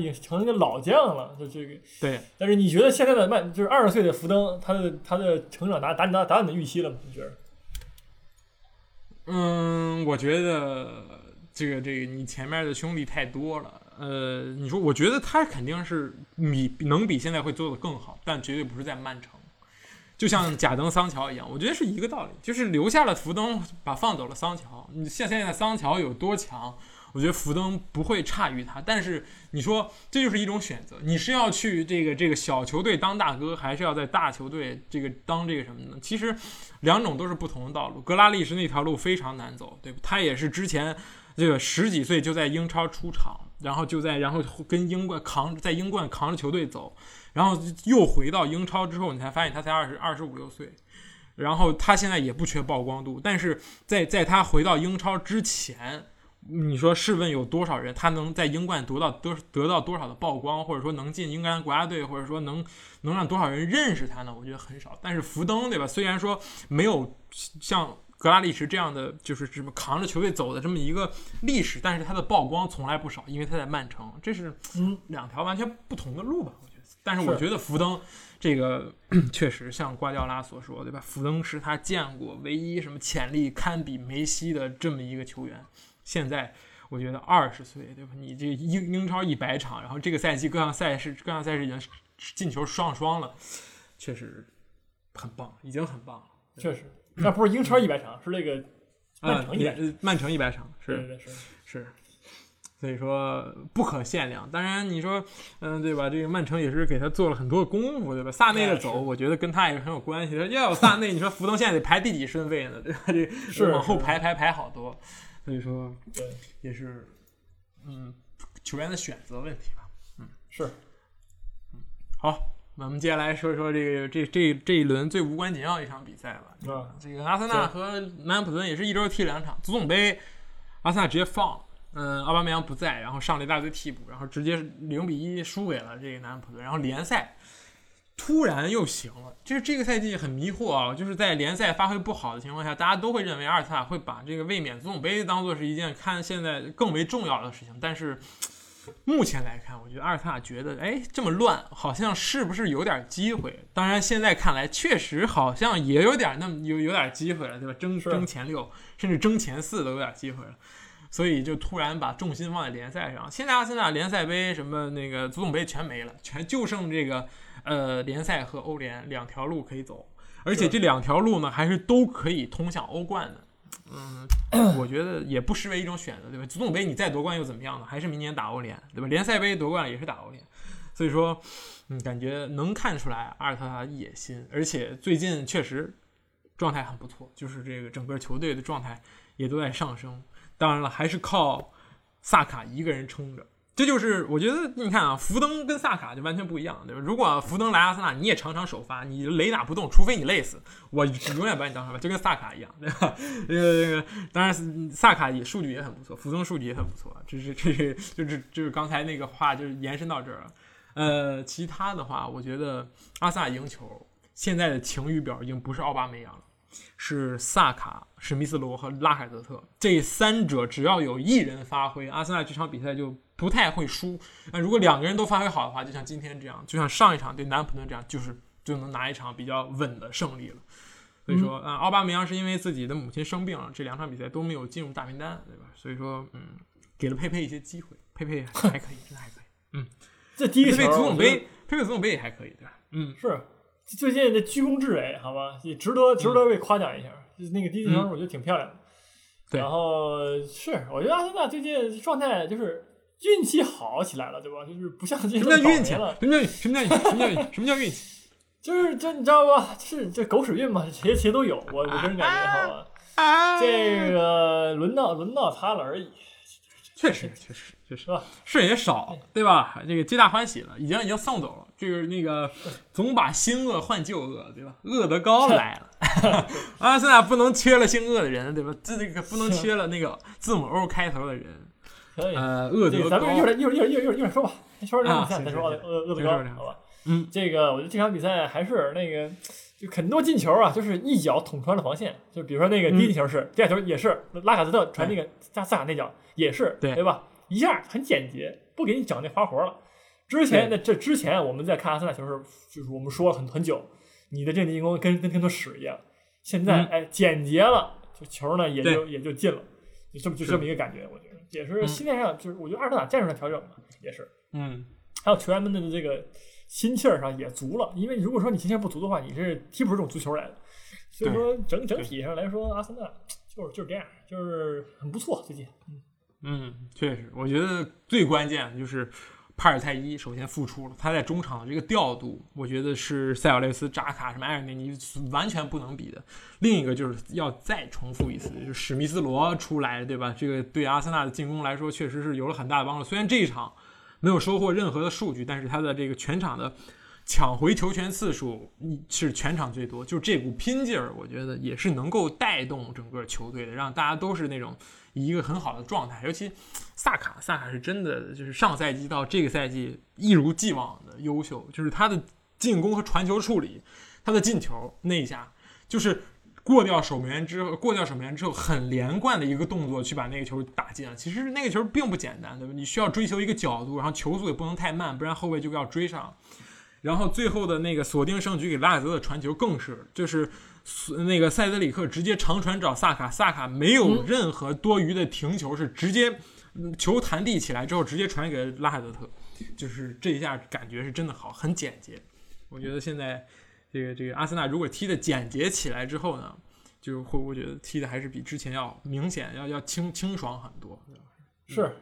也成了一个老将了，就这个。
对，
但是你觉得现在的曼就是二十岁的福登，他的他的成长达达达达你的预期了吗？你觉得？
嗯，我觉得这个这个你前面的兄弟太多了。呃，你说，我觉得他肯定是比能比现在会做得更好，但绝对不是在曼城。就像贾登、桑乔一样，我觉得是一个道理，就是留下了福登，把放走了桑乔。你像现在桑乔有多强，我觉得福登不会差于他。但是你说这就是一种选择，你是要去这个这个小球队当大哥，还是要在大球队这个当这个什么呢？其实两种都是不同的道路。格拉利什那条路非常难走，对吧？他也是之前这个十几岁就在英超出场，然后就在然后跟英冠扛在英冠扛着球队走。然后又回到英超之后，你才发现他才二十二十五六岁，然后他现在也不缺曝光度，但是在在他回到英超之前，你说试问有多少人他能在英冠得到得得到多少的曝光，或者说能进英格兰国家队，或者说能能让多少人认识他呢？我觉得很少。但是福登对吧？虽然说没有像格拉利什这样的就是什么扛着球队走的这么一个历史，但是他的曝光从来不少，因为他在曼城，这是
嗯
两条完全不同的路吧？我觉得。但是我觉得福登这个 确实像瓜迪奥拉所说，对吧？福登是他见过唯一什么潜力堪比梅西的这么一个球员。现在我觉得二十岁，对吧？你这英英超一百场，然后这个赛季各项赛事各项赛事已经进球双双了，确实很棒，已经很棒了。
确实，那不是英超一百场，是那个曼城一百场。
呃曼城一百场是
是。
是，所以说不可限量。当然你说，嗯，对吧？这个曼城也是给他做了很多功夫，对吧？萨内的走，我觉得跟他也是很有关系。要有萨内，你说福登现在得排第几顺位呢？对吧？这
是
往后排排排好多，所以说
对，
也是，嗯，球员的选择问题吧。
嗯是嗯
好，那我们接下来说一说这个这这这一轮最无关紧要一场比赛吧。
啊，
这个阿森纳和南安普顿也是一周踢两场，足总杯，阿森纳直接放，嗯，奥巴梅扬不在，然后上了一大堆替补，然后直接零比一输给了这个南安普顿，然后联赛突然又行了，就是这个赛季很迷惑啊，就是在联赛发挥不好的情况下，大家都会认为阿尔特塔会把这个卫冕足总杯当做是一件看现在更为重要的事情，但是。目前来看，我觉得阿尔特塔觉得，哎，这么乱，好像是不是有点机会？当然，现在看来，确实好像也有点那么有有点机会了，对吧？争争前六，甚至争前四都有点机会了。所以就突然把重心放在联赛上。现在阿森纳联赛杯什么那个足总杯全没了，全就剩这个呃联赛和欧联两条路可以走，而且这两条路呢还是都可以通向欧冠的。嗯，我觉得也不失为一种选择，对吧？足总杯你再夺冠又怎么样呢？还是明年打欧联，对吧？联赛杯夺冠也是打欧联，所以说，嗯，感觉能看出来阿尔特塔的野心，而且最近确实状态很不错，就是这个整个球队的状态也都在上升。当然了，还是靠萨卡一个人撑着。这就是我觉得，你看啊，福登跟萨卡就完全不一样，对吧？如果福登来阿森纳，你也常常首发，你雷打不动，除非你累死，我永远把你当首发，就跟萨卡一样，对吧？这个这个，当然萨卡也数据也很不错，福登数据也很不错，这是这是就是就是刚才那个话就是延伸到这儿了。呃，其他的话，我觉得阿森纳赢球，现在的晴雨表已经不是奥巴梅扬了。是萨卡、史密斯罗和拉海泽特这三者，只要有一人发挥，阿森纳这场比赛就不太会输。那如果两个人都发挥好的话，就像今天这样，就像上一场对南安普顿这样，就是就能拿一场比较稳的胜利了。所以说，啊，奥巴梅扬是因为自己的母亲生病了，这两场比赛都没有进入大名单，对吧？所以说，嗯，给了佩佩一些机会，佩佩还 可以，真的还可以。
嗯这第一个
佩佩足总杯，佩佩足总杯也还可以，对吧？嗯，
是最近的居功至伟，好吧，也值得值得被夸奖一下。就是那个第一球，我觉得挺漂亮的。
嗯对
然后是，我觉得阿森纳最近状态就是运气好起来了，对吧？就是不像这
什么叫运气什么叫什么叫什么叫什么叫运气？
就是这你知道吧？是这狗屎运嘛，谁谁都有。我我个人感觉，好吧，
啊
这个轮到轮到他了而已，
确实，确实，确实
是吧？
是也少，对吧？这个皆大欢喜了，已经已经送走了。就是那个总把新恶换旧恶，对吧？恶德高来了，啊！现在不能缺了姓恶的人，对吧？这这个不能缺了那个字母 O 开头的人，
可以。
呃，恶德高
咱们一会儿一会儿一会儿一会儿一会儿一会儿说吧，先说说这场比赛，
啊
再说
行行
厄厄德高好吧？
嗯，
这个我觉得这场比赛还是那个，就很多进球啊，就是一脚捅穿了防线。就比如说那个
嗯
第一球是，第二球也是拉卡泽特传那个萨萨卡那脚也是，
对
对吧？一下很简洁，不给你整那花活了。之前的这之前我们在看阿森纳球的时候，就是我们说了很很久，你的阵地进攻跟跟跟坨屎一样。现在
嗯
哎简洁了，就球呢也就也就进了，就这么就这么一个感觉，我觉得也是
嗯
心态上，就是我觉得阿尔特塔战术上调整嘛，也是。
嗯，
还有球员们的这个心气儿上也足了，因为如果说你心气儿不足的话，你是踢不出这种足球来的。所以说整整体上来说，阿森纳就是就是这样，就是很不错。最近，
嗯，确实，我觉得最关键的就是帕尔泰伊首先复出了，他在中场的这个调度，我觉得是塞尔雷斯、扎卡什么埃尔内尼完全不能比的。另一个就是要再重复一次，就史密斯罗出来，对吧？这个对阿森纳的进攻来说，确实是有了很大的帮助。虽然这一场没有收获任何的数据，但是他的这个全场的抢回球权次数你是全场最多，就这股拼劲儿，我觉得也是能够带动整个球队的，让大家都是那种一个很好的状态。尤其萨卡，萨卡是真的就是上赛季到这个赛季一如既往的优秀，就是他的进攻和传球处理，他的进球那一下就是。过掉守门员之后，过掉守门员之后，很连贯的一个动作去把那个球打进了。其实那个球并不简单，对吧？你需要追求一个角度，然后球速也不能太慢，不然后卫就要追上。然后最后的那个锁定胜局给拉海泽的传球更是，就是那个塞德里克直接长传找萨卡，萨卡没有任何多余的停球，是直接嗯球弹地起来之后直接传给拉海泽特，就是这一下感觉是真的好，很简洁。我觉得现在这个这个阿森纳如果踢的简洁起来之后呢，就会我觉得踢的还是比之前要明显要要清清爽很多。
是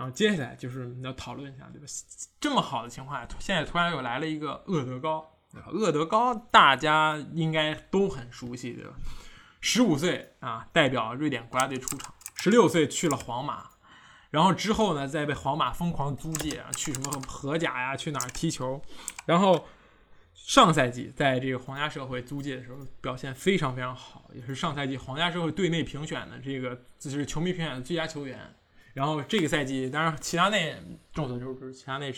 然后接下来就是要讨论一下，对吧？这么好的情况下，现在突然又来了一个厄德高，厄德高大家应该都很熟悉，对吧？十五岁啊，代表瑞典国家队出场，十六岁去了皇马，然后之后呢，再被皇马疯狂租借啊，去什么荷甲呀，去哪儿踢球，然后。上赛季在这个皇家社会租借的时候表现非常非常好，也是上赛季皇家社会队内评选的这个就是球迷评选的最佳球员。然后这个赛季，当然齐达内众所周知，齐达内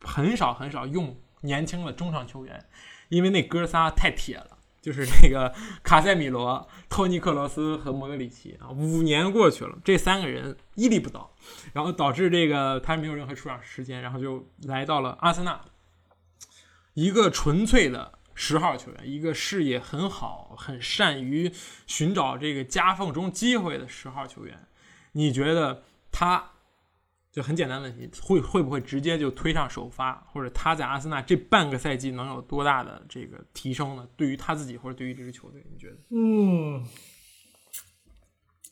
很少很少用年轻的中场球员，因为那哥仨太铁了，就是这个 卡塞米罗、托尼克罗斯和莫德里奇啊，五年过去了，这三个人屹立不倒，然后导致这个他没有任何出场时间，然后就来到了阿森纳。一个纯粹的十号球员，一个视野很好、很善于寻找这个夹缝中机会的十号球员，你觉得他就很简单问题，会会不会直接就推上首发，或者他在阿森纳这半个赛季能有多大的这个提升呢？对于他自己或者对于这支球队，你觉得？
嗯，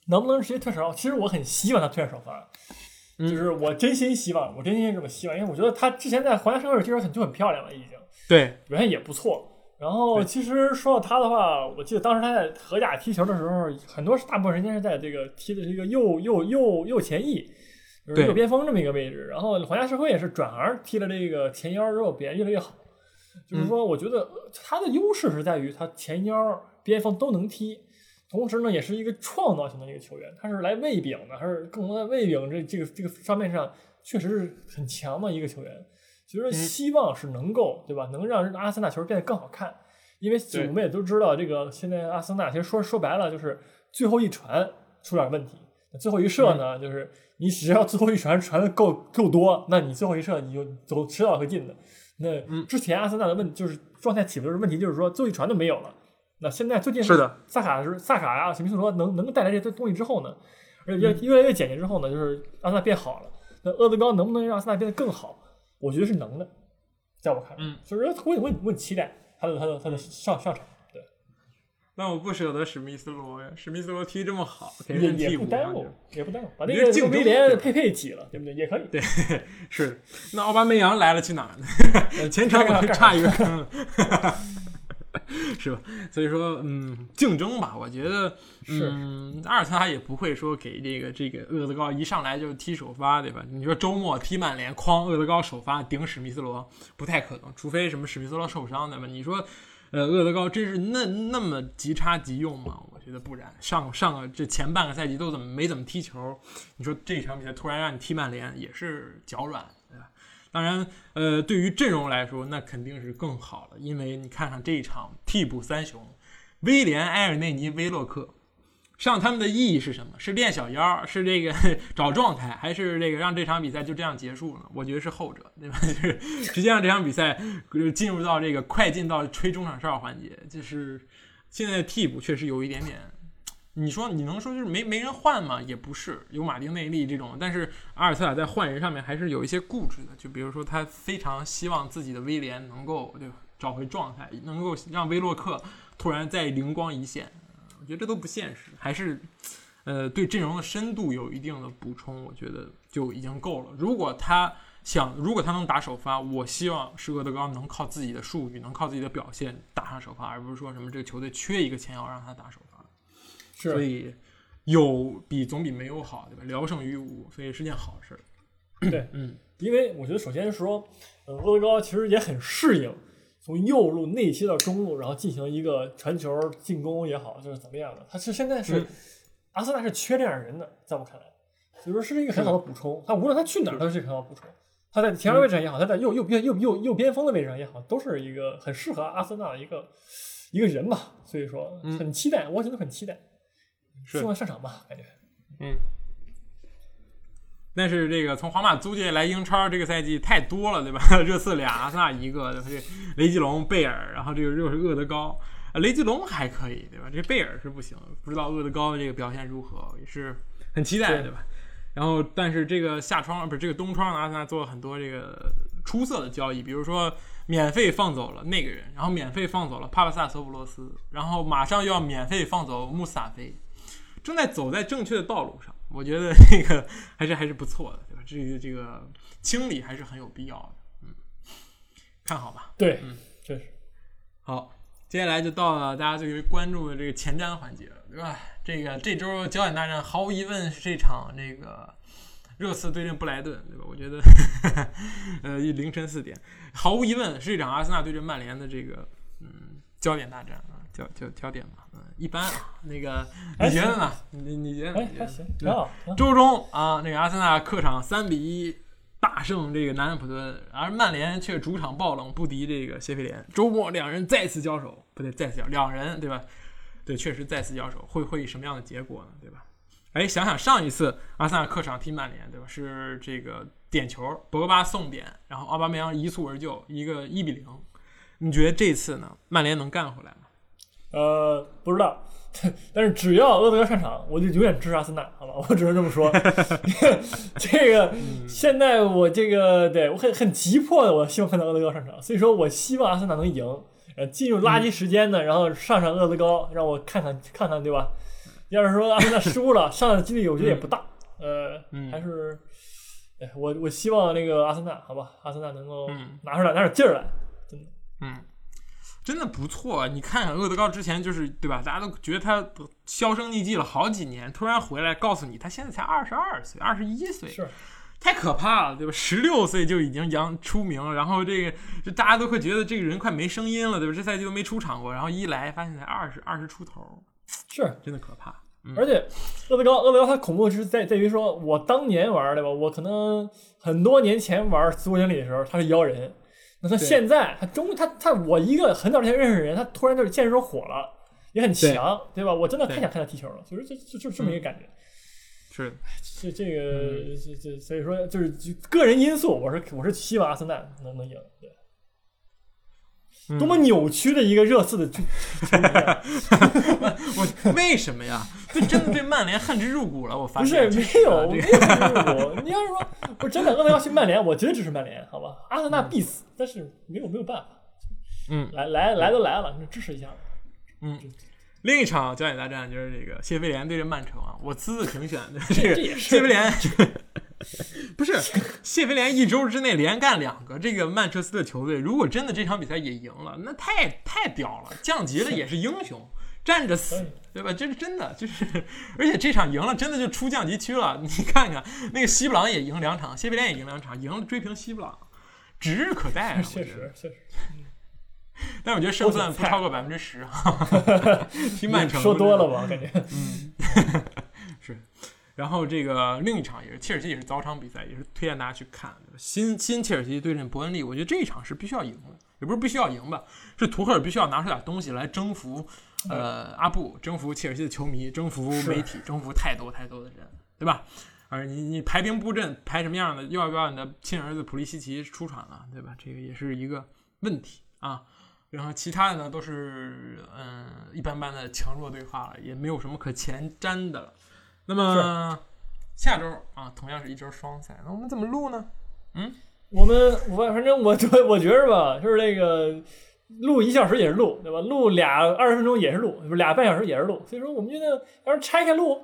能不能直接推首发？其实我很希望他推上首发。就是我真心希望，我真心这么希望，因为我觉得他之前在皇家社会踢球很就很漂亮了，已经
对
表现也不错。然后其实说到他的话，我记得当时他在荷甲踢球的时候，很多大部分时间是在这个踢的这个右右右右前翼，就是右边锋这么一个位置。然后皇家社会也是转而踢了这个前腰之后，表现越来越好。就是说，我觉得他的优势是在于他前腰、边锋都能踢。同时呢，也是一个创造型的一个球员，他是来喂饼的，还是更多在喂饼这这个这个方面上，确实是很强的一个球员。其实希望是能够，对吧？能让阿森纳球变得更好看。因为我们也都知道，这个现在阿森纳其实说说白了就是最后一传出点问题，最后一射呢，就是你只要最后一传传的够够多，那你最后一射你就走迟早会进的。那之前阿森纳的问就是状态起不就是问题，就是说最后一传都没有了。那现在最近
是的，
萨卡是萨卡呀，史密斯罗能能够带来这些东西之后呢，而且越越来越简洁之后呢，就是阿森纳变好了。那厄德高能不能让阿森纳变得更好？我觉得是能的，在我看，
嗯，
所以说我我我很期待他的他的他的上上场。对，
那我不舍得史密斯罗呀，史密斯罗踢这么好，
也也不耽误，也不耽误，把那
个
威廉佩佩挤了，对不对？也可以。
对，是。那奥巴梅扬来了去哪儿呢？前场差一个坑。是吧？所以说，嗯，竞争吧，我觉得，嗯，阿尔特塔也不会说给这个这个厄德高一上来就踢首发，对吧？你说周末踢曼联，哐，厄德高首发顶史密斯罗，不太可能，除非什么史密斯罗受伤，对吧？你说，呃，厄德高真是那那么即插即用吗？我觉得不然。上上个这前半个赛季都怎么没怎么踢球？你说这场比赛突然让你踢曼联，也是脚软。当然，呃，对于阵容来说，那肯定是更好了，因为你看看这一场替补三雄，威廉、埃尔内尼、威洛克，上他们的意义是什么？是练小腰，是这个 找状态，还是这个让这场比赛就这样结束呢？我觉得是后者，对吧？就是直接让这场比赛进入到这个快进到吹中场哨环节，就是现在替补确实有一点点。你说你能说就是没没人换吗？也不是，有马丁内利这种，但是阿尔特塔在换人上面还是有一些固执的。就比如说，他非常希望自己的威廉能够对找回状态，能够让威洛克突然再灵光一现。我觉得这都不现实，还是呃对阵容的深度有一定的补充，我觉得就已经够了。如果他想，如果他能打首发，我希望是厄德高能靠自己的数据，能靠自己的表现打上首发，而不是说什么这个球队缺一个前腰让他打首发。所以有比总比没有好，对吧？聊胜于无，所以是件好事。
对，嗯，因为我觉得首先说，呃，厄德高其实也很适应从右路内切到中路，然后进行一个传球进攻也好，就是怎么样的。他是现在是阿森纳是缺这样人的，在我看来，所以说是一个很好的补充。他无论他去哪儿都是很好补充。他在前腰位置上也好，他在右右边右右右边锋的位置上也好，都是一个很适合阿森纳的一个一个人吧。所以说很期待，我觉得很期待。希望上场吧，感觉，
嗯。但是这个从皇马租借来英超这个赛季太多了，对吧？热刺俩，阿森纳一个，对吧？这雷吉隆、贝尔，然后这个又是厄德高，雷吉隆还可以，对吧？这贝尔是不行，不知道厄德高的这个表现如何，也是很期待，对吧？然后，但是这个夏窗不是这个冬窗，阿森纳做了很多这个出色的交易，比如说免费放走了那个人，然后免费放走了帕帕萨索普罗斯，然后马上又要免费放走穆斯塔菲。正在走在正确的道路上，我觉得这个还是还是不错的，对吧？这个这个清理还是很有必要的。嗯，看好吧。
对，
嗯，
确实。
好，接下来就到了大家最为关注的这个前瞻环节了，对吧？这个这周焦点大战毫无疑问是这场这个热刺对阵布莱顿，对吧？我觉得，呃，凌晨四点，毫无疑问是这场阿森纳对阵曼联的这个嗯焦点大战啊，焦焦焦点嘛，嗯，一般啊。那个你觉得呢？你你觉得？
哎，还行，挺好。
周中啊，那个阿森纳客场三比一。大胜这个南安普顿，而曼联却主场爆冷不敌这个谢菲联。周末两人再次交手，不对，再次交两人对吧？对，确实再次交手，会会以什么样的结果呢？对吧？哎，想想上一次阿森纳客场踢曼联，对吧？是这个点球，博格巴送点，然后奥巴梅扬一蹴而就，一个一比零。你觉得这次呢？曼联能干回来吗？
呃，不知道。但是只要厄德高上场，我就永远支持阿森纳，好吧？我只能这么说。这个现在我这个对我很很急迫的，我希望看到厄德高上场，所以说我希望阿森纳能赢。呃，进入垃圾时间呢，然后上上厄德高，让我看看看看，对吧？要是说阿森纳输了，上的几率我觉得也不大。呃，还是，哎，我我希望那个阿森纳，好吧？阿森纳能够拿出来拿点劲儿来，真的，
嗯。真的不错，你看看厄德高之前就是对吧？大家都觉得他销声匿迹了好几年，突然回来告诉你，他现在才二十二岁、二十一岁，
是
太可怕了，对吧？十六岁就已经扬出名，然后这个就大家都会觉得这个人快没声音了，对吧？这赛季都没出场过，然后一来发现才二十二十出头，
是
真的可怕。
而且厄德高，厄德高他恐怖是在在于说，我当年玩对吧？我可能很多年前玩自国经理的时候，他是妖人。那他现在，他终于他他我一个很早之前认识的人，他突然就是现实中火了，也很强，对吧？我真的太想看他踢球了，所以说就就就这么一个感觉。
是，
这这个这这，所以说就是个人因素，我是我是希望阿森纳能能赢，对。多么扭曲的一个热刺的球迷！
我为什么呀？对，真的对曼联恨之入骨了。我发
现不是没有，没有恨之入骨。你要是说我真的厄德要去曼联，我绝对支持曼联，好吧？阿森纳必死，但是没有没有办法。
嗯，
来来来都来了，你支持一下。
嗯，另一场焦点大战就是这个谢菲联对阵曼城啊，我私自评选的这个谢菲联。不是谢菲联一周之内连干两个这个曼彻斯特球队，如果真的这场比赛也赢了，那太太屌了，降级了也是英雄，站着死，对吧？这是真的，就是而且这场赢了，真的就出降级区了。你看看那个西布朗也赢两场，谢菲联也赢两场，赢了追平西布朗，指日可待。
确实，确实。
但是我觉得胜算不超过百分之十。踢曼城
说多了吧？感觉
嗯。然后这个另一场也是切尔西，也是早场比赛，也是推荐大家去看。新新切尔西对阵伯恩利，我觉得这一场是必须要赢的，也不是必须要赢吧，是图赫尔必须要拿出点东西来征服，呃，阿布，征服切尔西的球迷，征服媒体，征服太多太多的人，对吧？而你你排兵布阵排什么样的，又要不要你的亲儿子普利西奇出场了，对吧？这个也是一个问题啊。然后其他的呢，都是嗯一般般的强弱对话了，也没有什么可前瞻的了。那么下周啊，同样是一周双赛，那我们怎么录呢？嗯，
我们我反正我我 我觉着吧，就是那个录一小时也是录，对吧？录俩二十分钟也是录，不是俩半小时也是录。所以说，我们觉得要是拆开录，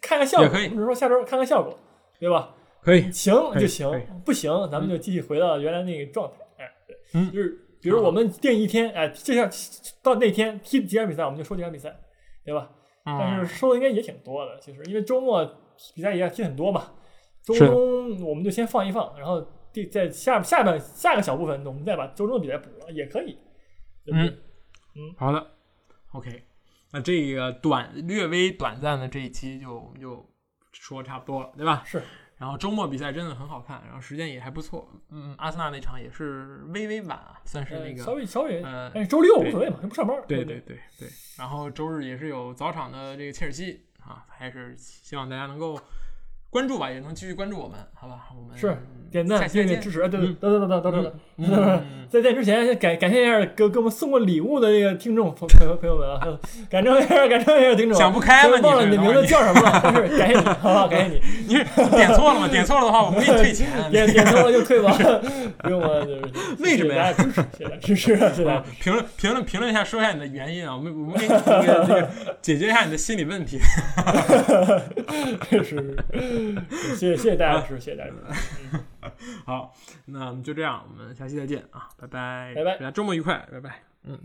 看看效果，
比
如说下周看看效果，对吧？
可以，
行就行，不行咱们就继续回到原来那个状态。哎，对，
嗯，
就是比如我们定一天，哎，就像到那天踢几场比赛，我们就说几场比赛，对吧？但是收的应该也挺多的，其实因为周末比赛也要踢很多嘛，周中我们就先放一放，然后第在下下半下个小部分，我们再把周中的比赛补了也可以。
嗯
嗯，
好的，OK，那这个短略微短暂的这一期就我们就说差不多了，对吧？
是。
然后周末比赛真的很好看，然后时间也还不错。嗯，阿森纳那场也是微微晚啊，算是那个
稍微稍微
呃，
但是周六无所谓嘛，又不上班。
对对对对。然后周日也是有早场的这个切尔西啊，还是希望大家能够关注吧，也能继续关注我们，好吧？我们
是点赞、谢谢支持。对对，等等等等等等。
嗯，
在在之前，先感感谢一下给给我们送过礼物的这个听众朋友朋友们啊，感谢一下，感谢一下听众。
想不开吗？
忘了你的名字叫什么了？但是感谢你，好好感谢你。
你是点错了吗？点错了的话，我们给你退钱。
点点错了就退吧，不用了。
为什么呀？
支持，谢谢支持。
评论评论评论一下，说一下你的原因啊，我们我们给你这个解决一下你的心理问题。
这是 谢谢谢谢大家支持，谢谢大家支持。
好，那我们就这样，我们下期再见啊，拜拜，
拜拜
大家周末愉快，拜拜，嗯。